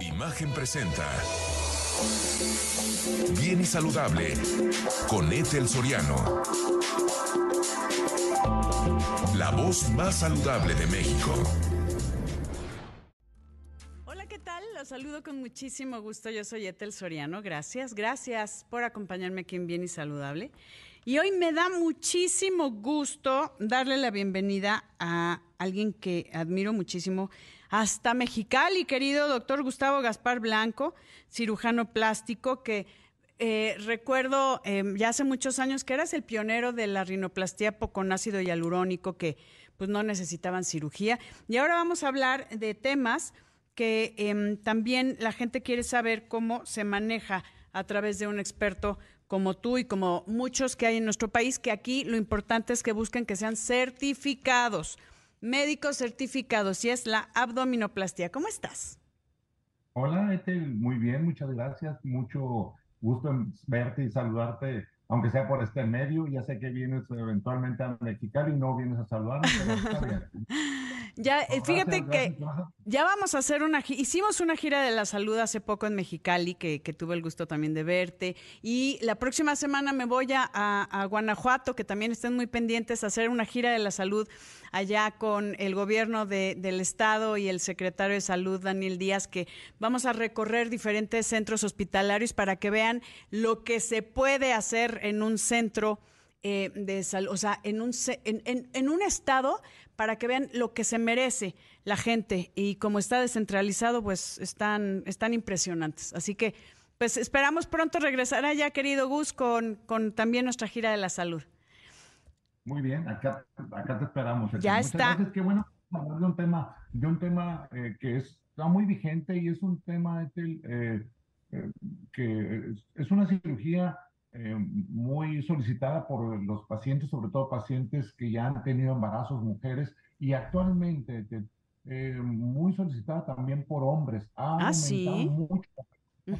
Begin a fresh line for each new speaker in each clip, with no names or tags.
Imagen presenta. Bien y saludable con Ethel Soriano. La voz más saludable de México.
Hola, ¿qué tal? Los saludo con muchísimo gusto. Yo soy Ethel Soriano. Gracias, gracias por acompañarme aquí en Bien y Saludable. Y hoy me da muchísimo gusto darle la bienvenida a alguien que admiro muchísimo hasta Mexicali, querido doctor Gustavo Gaspar Blanco, cirujano plástico, que eh, recuerdo em, ya hace muchos años que eras el pionero de la rinoplastia con ácido hialurónico, que pues no necesitaban cirugía. Y ahora vamos a hablar de temas que em, también la gente quiere saber cómo se maneja a través de un experto como tú y como muchos que hay en nuestro país, que aquí lo importante es que busquen que sean certificados médicos certificados y es la abdominoplastia. ¿Cómo estás?
Hola, Ethel, muy bien, muchas gracias. Mucho gusto verte y saludarte, aunque sea por este medio. Ya sé que vienes eventualmente a Mexicali y no vienes a bien.
Ya, eh, fíjate que ya vamos a hacer una hicimos una gira de la salud hace poco en Mexicali, que, tuve el gusto también de verte. Y la próxima semana me voy a, a, Guanajuato, que también estén muy pendientes, a hacer una gira de la salud allá con el gobierno de, del estado y el secretario de salud, Daniel Díaz, que vamos a recorrer diferentes centros hospitalarios para que vean lo que se puede hacer en un centro eh, de salud, o sea, en un, en, en, un estado para que vean lo que se merece la gente y como está descentralizado, pues están, están impresionantes. Así que, pues esperamos pronto regresar allá, querido Gus, con, con también nuestra gira de la salud.
Muy bien, acá, acá te esperamos.
Ya está.
Gracias, qué bueno hablar de un tema, de un tema eh, que está muy vigente y es un tema eh, eh, que es una cirugía eh, muy solicitada por los pacientes, sobre todo pacientes que ya han tenido embarazos, mujeres, y actualmente eh, muy solicitada también por hombres. Ha
ah, aumentado
mucho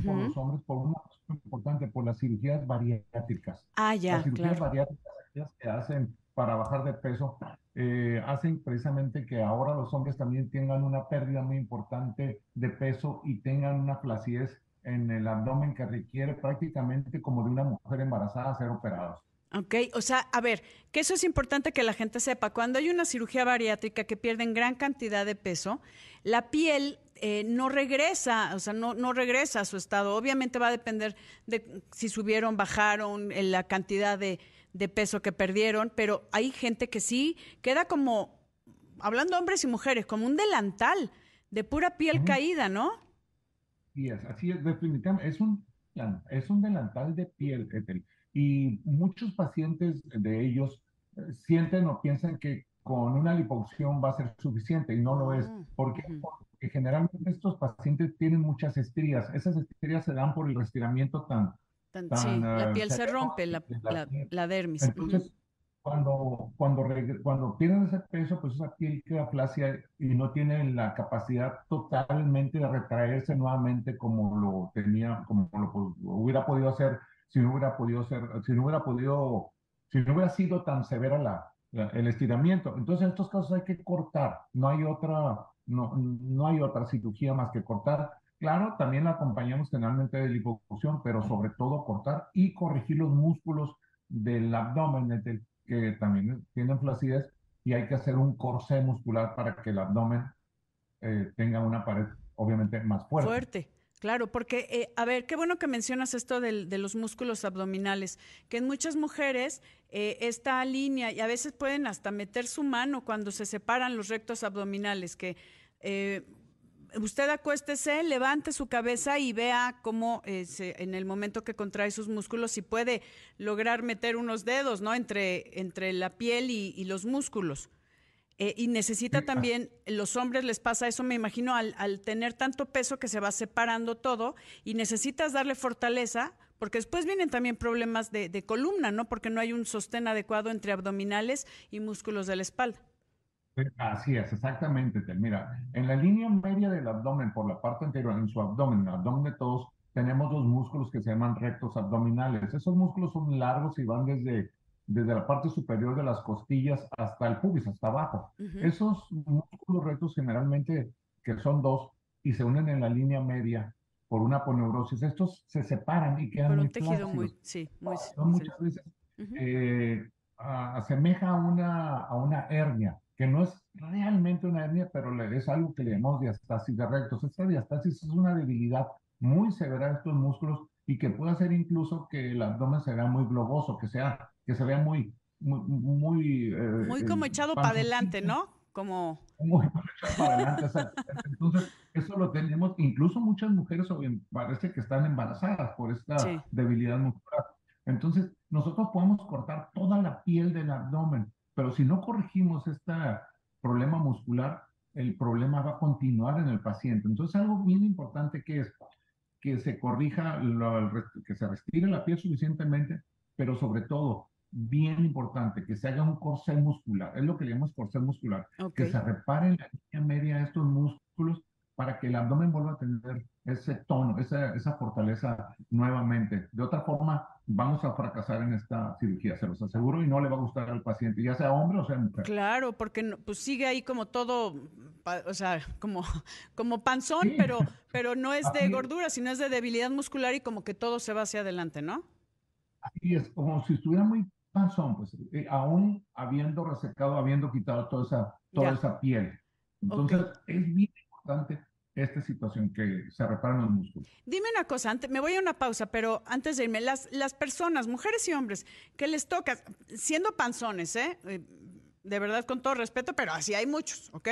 por los hombres por una cosa importante, por las cirugías bariátricas.
Ah, ya,
las cirugías bariátricas que hacen para bajar de peso eh, hacen precisamente que ahora los hombres también tengan una pérdida muy importante de peso y tengan una flacidez en el abdomen que requiere prácticamente como de una mujer embarazada ser operados.
Ok, o sea, a ver, que eso es importante que la gente sepa. Cuando hay una cirugía bariátrica que pierden gran cantidad de peso, la piel eh, no regresa, o sea, no, no regresa a su estado. Obviamente va a depender de si subieron, bajaron, en la cantidad de, de peso que perdieron, pero hay gente que sí queda como, hablando hombres y mujeres, como un delantal de pura piel caída, ¿no?
Así es, definitivamente, es un, es un delantal de piel, y muchos pacientes de ellos eh, sienten o piensan que con una liposucción va a ser suficiente y no lo es. Mm, ¿Por qué? Porque generalmente estos pacientes tienen muchas estrías. Esas estrías se dan por el restiramiento tan...
sí, la piel se rompe, la, la, dermis.
Entonces, cuando, cuando, cuando pierden ese peso, pues esa piel queda flácida y no tiene la capacidad totalmente de retraerse nuevamente como lo tenía, como lo, hubiera podido hacer si no hubiera podido ser, si no hubiera podido, si no hubiera sido tan severa la, el estiramiento. Entonces, en estos casos hay que cortar, no hay otra, no, no hay otra cirugía más que cortar. Claro, también la acompañamos generalmente de liposucción, pero sobre todo cortar y corregir los músculos del abdomen, del que también tienen flacidez y hay que hacer un corsé muscular para que el abdomen eh, tenga una pared obviamente más fuerte.
Fuerte. Claro, porque, eh, a ver, qué bueno que mencionas esto de los músculos abdominales, que en muchas mujeres eh, esta línea, y a veces pueden hasta meter su mano cuando se separan los rectos abdominales, que usted acuéstese, levante su cabeza y vea cómo eh, en el momento que contrae sus músculos, si puede lograr meter unos dedos, ¿no? Entre, entre la piel y, los músculos. Eh, y necesita también, los hombres les pasa eso, me imagino, al, tener tanto peso que se va separando todo y necesitas darle fortaleza, porque después vienen también problemas de, de columna, ¿no? Porque no hay un sostén adecuado entre abdominales y músculos de la espalda.
Así es, exactamente. Mira, en la línea media del abdomen, por la parte anterior, en su abdomen, en el abdomen de todos, tenemos dos músculos que se llaman rectos abdominales. Esos músculos son largos y van desde, desde la parte superior de las costillas hasta el pubis, hasta abajo. Esos músculos rectos generalmente, que son dos, y se unen en la línea media por una aponeurosis. Estos se separan y quedan
Por
muy
un tejido muy, sí, muy...
Son muchas veces eh, a- asemeja a una, a una hernia, que no es realmente una hernia, pero le- es algo que le llamamos diastasis de rectos. Esta diastasis es una debilidad muy severa de estos músculos y que puede hacer incluso que el abdomen se vea muy globoso, que, sea, que se vea muy, muy, muy, eh,
Muy
eh,
como echado para adelante, ¿no? Como...
muy echado para adelante. exacto. Entonces, eso lo tenemos, incluso muchas mujeres parece que están embarazadas por esta
Sí.
debilidad muscular. Entonces, nosotros podemos cortar toda la piel del abdomen, pero si no corregimos este problema muscular, el problema va a continuar en el paciente. Entonces, algo bien importante que es que se corrija, lo- que se respire la piel suficientemente, pero sobre todo, bien importante, que se haga un corsé muscular. Es lo que llamamos corsé muscular
Ok.
que se reparen la línea media de estos músculos para que el abdomen vuelva a tener ese tono, esa, esa fortaleza nuevamente. De otra forma, vamos a fracasar en esta cirugía, se los aseguro, y no le va a gustar al paciente, ya sea hombre o sea mujer.
Claro, porque pues sigue ahí como todo, o sea, como, como panzón,
Sí.
pero, pero no es de gordura, sino es de debilidad muscular y como que todo se va hacia adelante, ¿no?
Así es, como si estuviera muy panzón, pues, eh, aún habiendo resecado, habiendo quitado toda esa, toda
Ya.
esa piel. Entonces, es bien importante esta situación, que se reparen los músculos.
Dime una cosa, ante- me voy a una pausa, pero antes de irme, las, las personas, mujeres y hombres, que les toca, siendo panzones, ¿eh? Eh, de verdad con todo respeto, pero así hay muchos, ¿ok?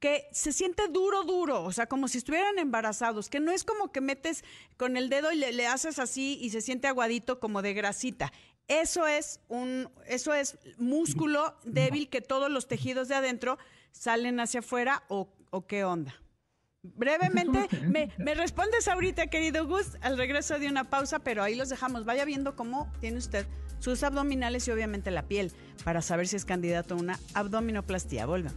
Que se siente duro, duro, o sea, como si estuvieran embarazados, que no es como que metes con el dedo y le, le haces así y se siente aguadito como de grasita. Eso es un, eso es músculo débil que todos los tejidos de adentro salen hacia afuera o, o qué onda. Brevemente, me, me respondes ahorita, querido Gus, al regreso de una pausa, pero ahí los dejamos. Vaya viendo cómo tiene usted sus abdominales y obviamente la piel para saber si es candidato a una abdominoplastía. Volvemos.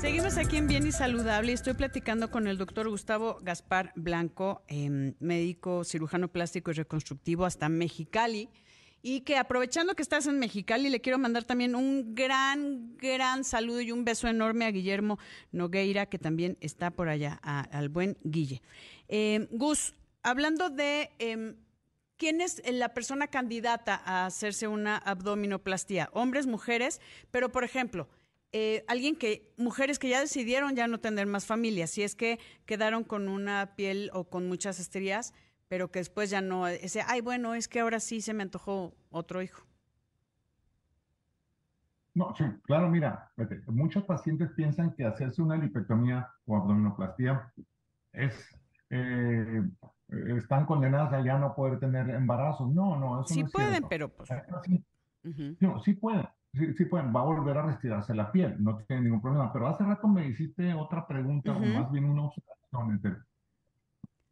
Seguimos aquí en Bien y Saludable y estoy platicando con el doctor Gustavo Gaspar Blanco, em, médico cirujano plástico y reconstructivo hasta Mexicali. Y que aprovechando que estás en Mexicali, le quiero mandar también un gran, gran saludo y un beso enorme a Guillermo Nogueira, que también está por allá, a- al buen Guille. Eh, Gus, hablando de em, quién es la persona candidata a hacerse una abdominoplastía, hombres, mujeres, pero por ejemplo, eh, alguien que, mujeres que ya decidieron ya no tener más familia, si es que quedaron con una piel o con muchas estrías, pero que después ya no, ese, ay, bueno, es que ahora sí se me antojó otro hijo.
No, sí, claro, mira, muchos pacientes piensan que hacerse una lipectomía o abdominoplastía es, eh, están condenadas a ya no poder tener embarazos. No, no, eso
Sí
no es
pueden,
cierto.
pero pues.
Sí,
ujú.
no, sí pueden, sí, sí pueden, va a volver a retirarse la piel, no tiene ningún problema. Pero hace rato me hiciste otra pregunta, o más bien una observación,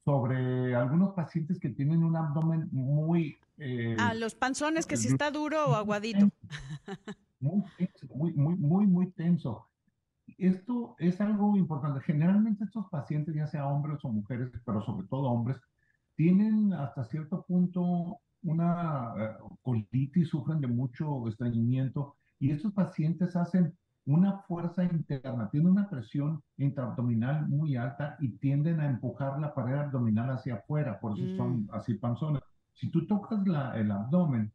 sobre algunos pacientes que tienen un abdomen muy... eh,
Ah, los panzones, que si está duro o aguadito.
muy tenso, muy, muy, muy, muy tenso. Esto es algo importante. Generalmente estos pacientes, ya sea hombres o mujeres, pero sobre todo hombres, tienen hasta cierto punto una eh, colitis, sufren de mucho estreñimiento y estos pacientes hacen una fuerza interna, tienen una presión intraabdominal muy alta y tienden a empujar la pared abdominal hacia afuera, por eso son así panzones. Si tú tocas la, el abdomen,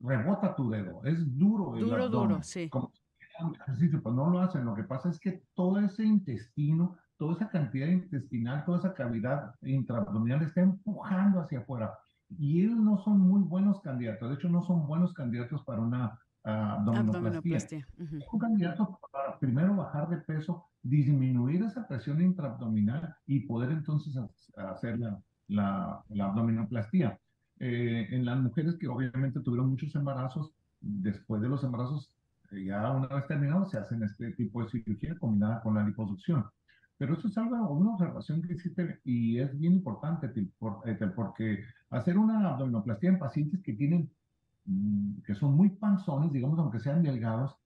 rebota tu dedo, es duro el
Duro,
abdomen.
duro, sí.
Como si un ejercicio, pues no lo hacen. Lo que pasa es que todo ese intestino, toda esa cantidad intestinal, toda esa cavidad intraabdominal está empujando hacia afuera. Y ellos no son muy buenos candidatos. De hecho, no son buenos candidatos para una ah, abdominoplastía.
Abdominoplastía. ujú.
Es un candidato para primero bajar de peso, disminuir esa presión intraabdominal y poder entonces ha- hacer la, la, la abdominoplastía. Eh, en las mujeres que obviamente tuvieron muchos embarazos, después de los embarazos, eh, ya una vez terminados, se hacen este tipo de cirugía combinada con la liposucción. Pero eso es algo, una observación que existe y es bien importante, eh, porque hacer una abdominoplastía en pacientes que tienen, que son muy panzones, digamos, aunque sean delgados,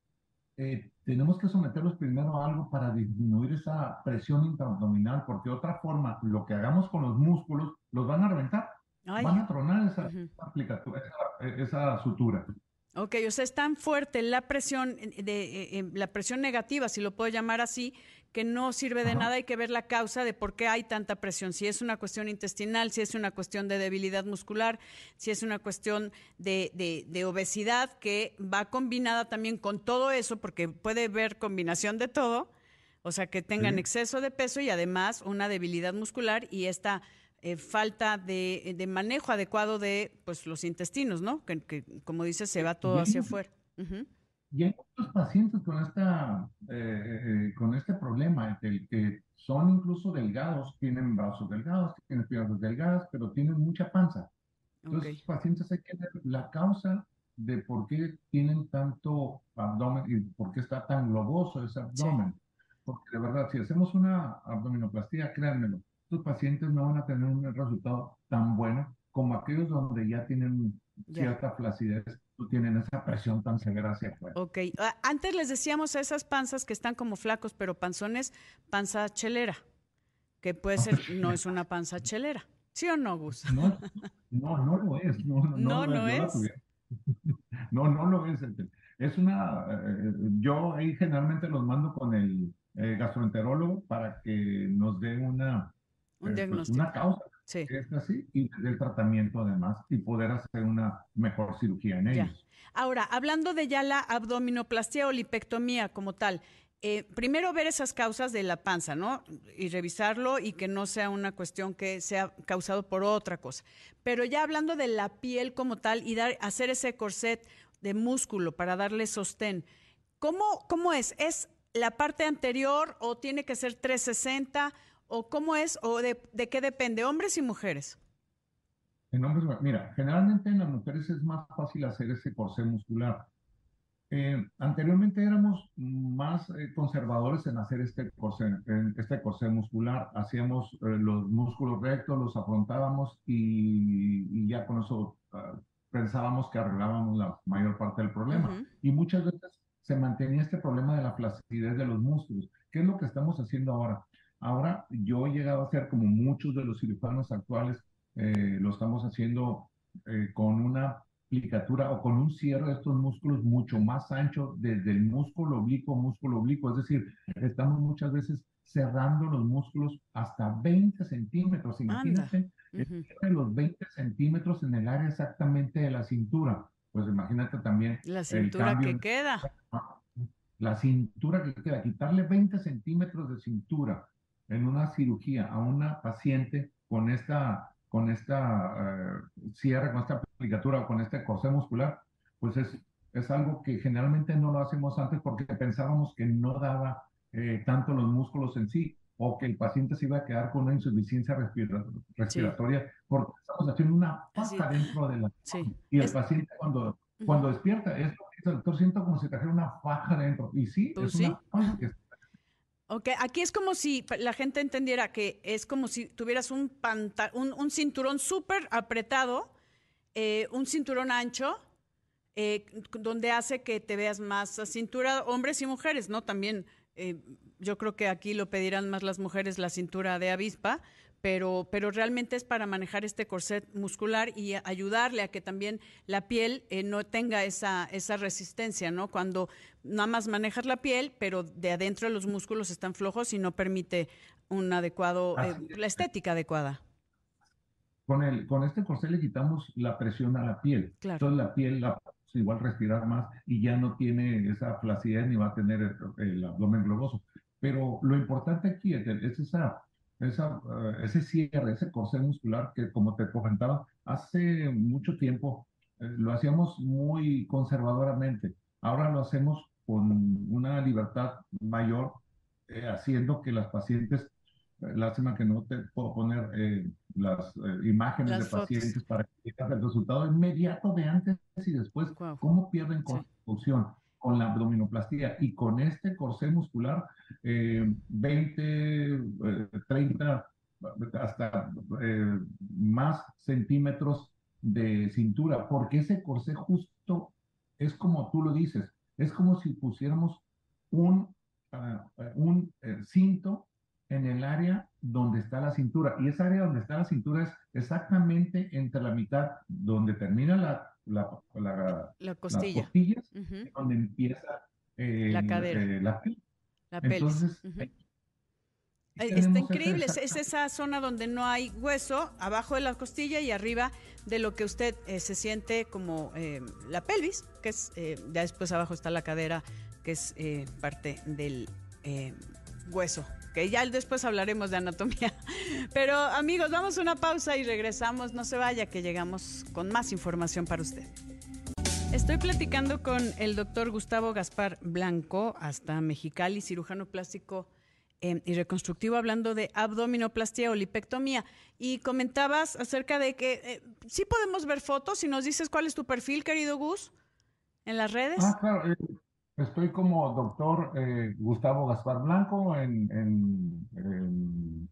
eh, tenemos que someterlos primero a algo para disminuir esa presión intraabdominal, porque de otra forma, lo que hagamos con los músculos, los van a reventar,
Ay,
van a tronar esa,
ujú.
aplicatura, esa, esa sutura.
Ok, o sea, es tan fuerte la presión, de, la presión negativa, si lo puedo llamar así, que no sirve de nada, hay que ver la causa de por qué hay tanta presión, si es una cuestión intestinal, si es una cuestión de debilidad muscular, si es una cuestión de, de, obesidad que va combinada también con todo eso, porque puede haber combinación de todo, o sea, que tengan exceso de peso y además una debilidad muscular y esta eh, falta de, de, manejo adecuado de pues, los intestinos, ¿no? Que, como dices, se va todo hacia afuera.
Y hay muchos pacientes con, esta, eh, eh, con este problema, el que son incluso delgados, tienen brazos delgados, tienen piernas delgadas, pero tienen mucha panza. Entonces, los pacientes hay que ver la causa de por qué tienen tanto abdomen y por qué está tan globoso ese abdomen. Porque de verdad, si hacemos una abdominoplastía, créanmelo, estos pacientes no van a tener un resultado tan bueno como aquellos donde ya tienen cierta flacidez tienen esa presión tan severa hacia afuera.
Ok, antes les decíamos a esas panzas que están como flacos, pero panzones, panza chelera, que puede ser, no es una panza chelera. ¿Sí o no, Gus?
No, no, no lo es. No,
no, no, es.
No, no lo es. Es una, eh, yo ahí generalmente los mando con el eh, gastroenterólogo para que nos dé una,
Un eh, pues,
una causa Sí. Es así, y el tratamiento además, y poder hacer una mejor cirugía en ellos.
Ahora, hablando de ya la abdominoplastia o lipectomía como tal, eh, primero ver esas causas de la panza, ¿no? Y revisarlo y que no sea una cuestión que sea causado por otra cosa. Pero ya hablando de la piel como tal y dar, hacer ese corset de músculo para darle sostén, ¿cómo, cómo es? ¿Es la parte anterior o tiene que ser 360? ¿O cómo es? ¿O de, qué depende? ¿Hombres y mujeres?
En hombres, mira, generalmente en las mujeres es más fácil hacer ese corsé muscular. Eh, anteriormente éramos más eh, conservadores en hacer este corsé, este corsé muscular. Hacíamos eh, los músculos rectos, los afrontábamos y, ya con eso ah, pensábamos que arreglábamos la mayor parte del problema. Y muchas veces se mantenía este problema de la flacidez de los músculos. ¿Qué es lo que estamos haciendo ahora? Ahora yo he llegado a hacer como muchos de los cirujanos actuales, eh, lo estamos haciendo eh, con una plicatura o con un cierre de estos músculos mucho más ancho desde el músculo oblicuo, músculo oblicuo. Es decir, estamos muchas veces cerrando los músculos hasta 20 centímetros. Imagínate los 20 centímetros en el área exactamente de la cintura. Pues imagínate también.
La cintura que queda.
La cintura que queda, quitarle 20 centímetros de cintura en una cirugía a una paciente con esta, con esta eh, cierre, con esta aplicatura o con este corsé muscular, pues es, es algo que generalmente no lo hacemos antes porque pensábamos que no daba eh, tanto los músculos en sí o que el paciente se iba a quedar con una insuficiencia respiratoria porque estamos haciendo una faja dentro de la... Y el paciente cuando, cuando despierta, es el doctor siento como si trajera una faja dentro. Y sí, pues es una faja que
Ok, aquí es como si la gente entendiera que es como si tuvieras un, un, cinturón súper apretado, eh, un cinturón ancho, eh, donde hace que te veas más a cintura, hombres y mujeres, ¿no? También eh, yo creo que aquí lo pedirán más las mujeres la cintura de avispa, pero, pero realmente es para manejar este corset muscular y ayudarle a que también la piel eh, no tenga esa, esa resistencia, ¿no? Cuando nada más manejas la piel, pero de adentro los músculos están flojos y no permite un adecuado, eh, la estética adecuada.
Con, el, con este corset le quitamos la presión a la piel. Entonces la piel la igual respirar más y ya no tiene esa flacidez ni va a tener el, abdomen globoso. Pero lo importante aquí es esa esa, eh, ese cierre, ese corsé muscular que, como te comentaba, hace mucho tiempo eh, lo hacíamos muy conservadoramente. Ahora lo hacemos con una libertad mayor, eh, haciendo que las pacientes, lástima que no te puedo poner las imágenes de pacientes para que veas el resultado inmediato de antes y después, cómo pierden confusión con la abdominoplastía y con este corsé muscular, 20, eh, 30, eh, hasta eh, más centímetros de cintura, porque ese corsé justo es como tú lo dices, es como si pusiéramos un, ah, un cinto en el área donde está la cintura. Y esa área donde está la cintura es exactamente entre la mitad donde termina la, la,
la, costilla.
las costillas, donde empieza
la cadera.
Eh, la,
la pelvis. Entonces, Está increíble, es, esa zona donde no hay hueso, abajo de la costilla y arriba de lo que usted eh, se siente como eh, la pelvis, que es, ya después abajo está la cadera, que es parte del hueso que ya después hablaremos de anatomía. Pero amigos, vamos a una pausa y regresamos. No se vaya, que llegamos con más información para usted. Estoy platicando con el doctor Gustavo Gaspar Blanco, hasta Mexicali, cirujano plástico em, y reconstructivo, hablando de abdominoplastia o lipectomía. Y comentabas acerca de que eh, sí podemos ver fotos. Si nos dices cuál es tu perfil, querido Gus, en las redes.
Ah, claro. Eh, Estoy como doctor eh, Gustavo Gaspar Blanco en,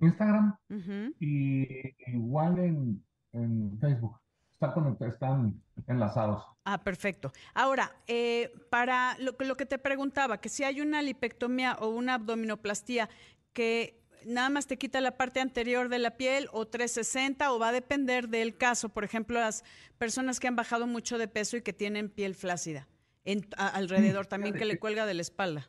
Instagram y igual en, Facebook. Están enlazados.
Ah, perfecto. Ahora, eh, para lo, lo que te preguntaba, que si hay una lipectomía o una abdominoplastía que nada más te quita la parte anterior de la piel o 360 o va a depender del caso. Por ejemplo, las personas que han bajado mucho de peso y que tienen piel flácida alrededor también que le cuelga de la espalda.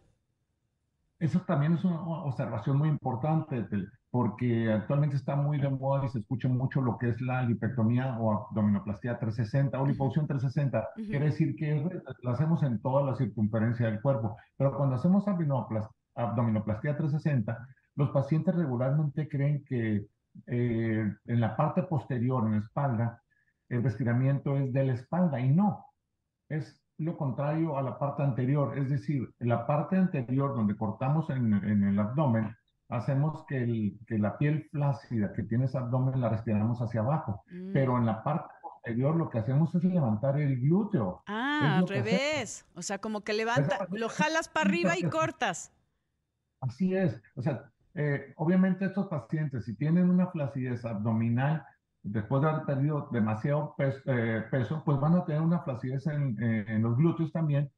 Eso también es una observación muy importante, porque actualmente está muy de moda y se escucha mucho lo que es la lipectomía o abdominoplastia 360 o liposucción 360. Quiere decir que la hacemos en toda la circunferencia del cuerpo, pero cuando hacemos abdominoplastia 360, los pacientes regularmente creen que eh, en la parte posterior, en la espalda, el estiramiento es de la espalda y no, es lo contrario a la parte anterior, es decir, en la parte anterior donde cortamos en, el abdomen, hacemos que, el, que, la piel flácida que tiene ese abdomen la respiramos hacia abajo, mm. pero en la parte posterior lo que hacemos es levantar el glúteo.
Ah, al revés, o sea, como que levanta, lo jalas para arriba y cortas.
Así es, o sea, eh, obviamente estos pacientes, si tienen una flacidez abdominal, después de haber perdido demasiado eh, peso, pues van a tener una flacidez en, los glúteos también,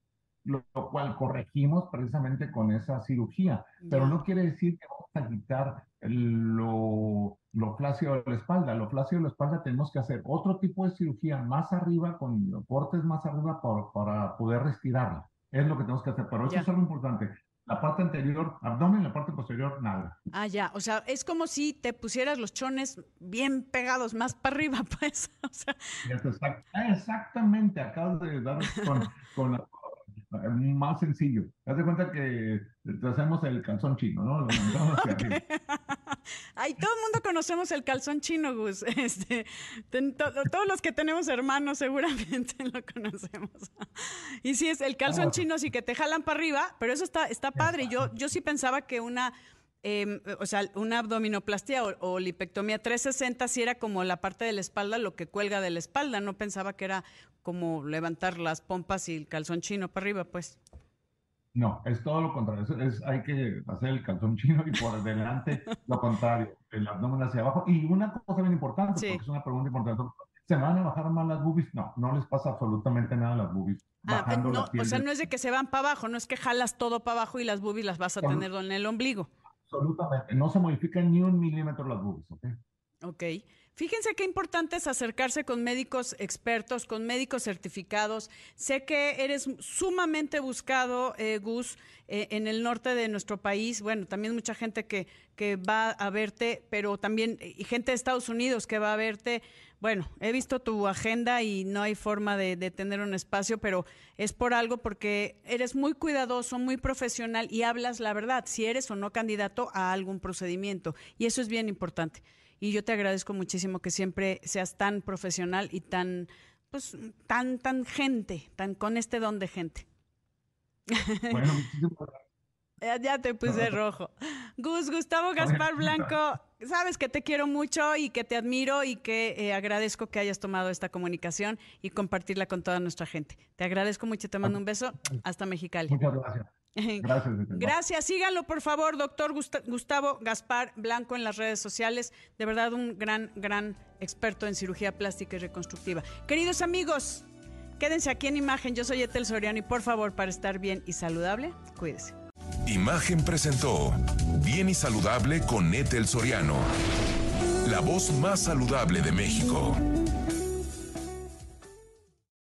lo, cual corregimos precisamente con esa cirugía. Pero no quiere decir que vamos a quitar lo, lo flácido de la espalda. Lo flácido de la espalda tenemos que hacer otro tipo de cirugía más arriba, con cortes más arriba para, para poder respirarla. Es lo que tenemos que hacer. Pero eso es algo importante la parte anterior abdomen, la parte posterior nada.
Ah, ya, o sea, es como si te pusieras los chones bien pegados más para arriba, pues. O sea...
Exactamente, acabas de dar con, con la más sencillo. Haz de cuenta que hacemos el calzón chino, ¿no? Lo
Ay, todo el mundo conocemos el calzón chino, Gus. Este, todos los que tenemos hermanos seguramente lo conocemos. Y sí, es el calzón chino, sí que te jalan para arriba, pero eso está, está padre. Yo, yo sí pensaba que una Em, o sea, una abdominoplastia o, lipectomía 360 si era como la parte de la espalda, lo que cuelga de la espalda. No pensaba que era como levantar las pompas y el calzón chino para arriba, pues.
No, es todo lo contrario. Es, hay que hacer el calzón chino y por delante lo contrario, el abdomen hacia abajo. Y una cosa bien importante, porque es una pregunta importante. ¿Se van a bajar más las boobies? No, no les pasa absolutamente nada a las boobies.
Ah, no, o sea, no es de que se van para abajo, no es que jalas todo para abajo y las boobies las vas a tener en el ombligo.
Absolutamente. No se modifican ni un milímetro las boobies, ¿ok?
Ok. Fíjense qué importante es acercarse con médicos expertos, con médicos certificados. Sé que eres sumamente buscado, eh, Gus, eh, en el norte de nuestro país. Bueno, también mucha gente que, que va a verte, pero también y gente de Estados Unidos que va a verte. Bueno, he visto tu agenda y no hay forma de tener un espacio, pero es por algo porque eres muy cuidadoso, muy profesional y hablas la verdad, si eres o no candidato a algún procedimiento. Y eso es bien importante y yo te agradezco muchísimo que siempre seas tan profesional y tan, pues, tan, tan gente, tan con este don de gente.
Bueno,
ya, te puse rojo. Gus, Gustavo Gaspar Blanco, sabes que te quiero mucho y que te admiro y que eh, agradezco que hayas tomado esta comunicación y compartirla con toda nuestra gente. Te agradezco mucho, te mando un beso. Hasta Mexicali.
Muchas gracias. Gracias.
Gracias. Síganlo, por favor, doctor Gustavo Gaspar Blanco en las redes sociales. De verdad, un gran, gran experto en cirugía plástica y reconstructiva. Queridos amigos, quédense aquí en Imagen. Yo soy Etel Soriano y por favor, para estar bien y saludable, cuídese.
Imagen presentó Bien y Saludable con Ethel Soriano. La voz más saludable de México.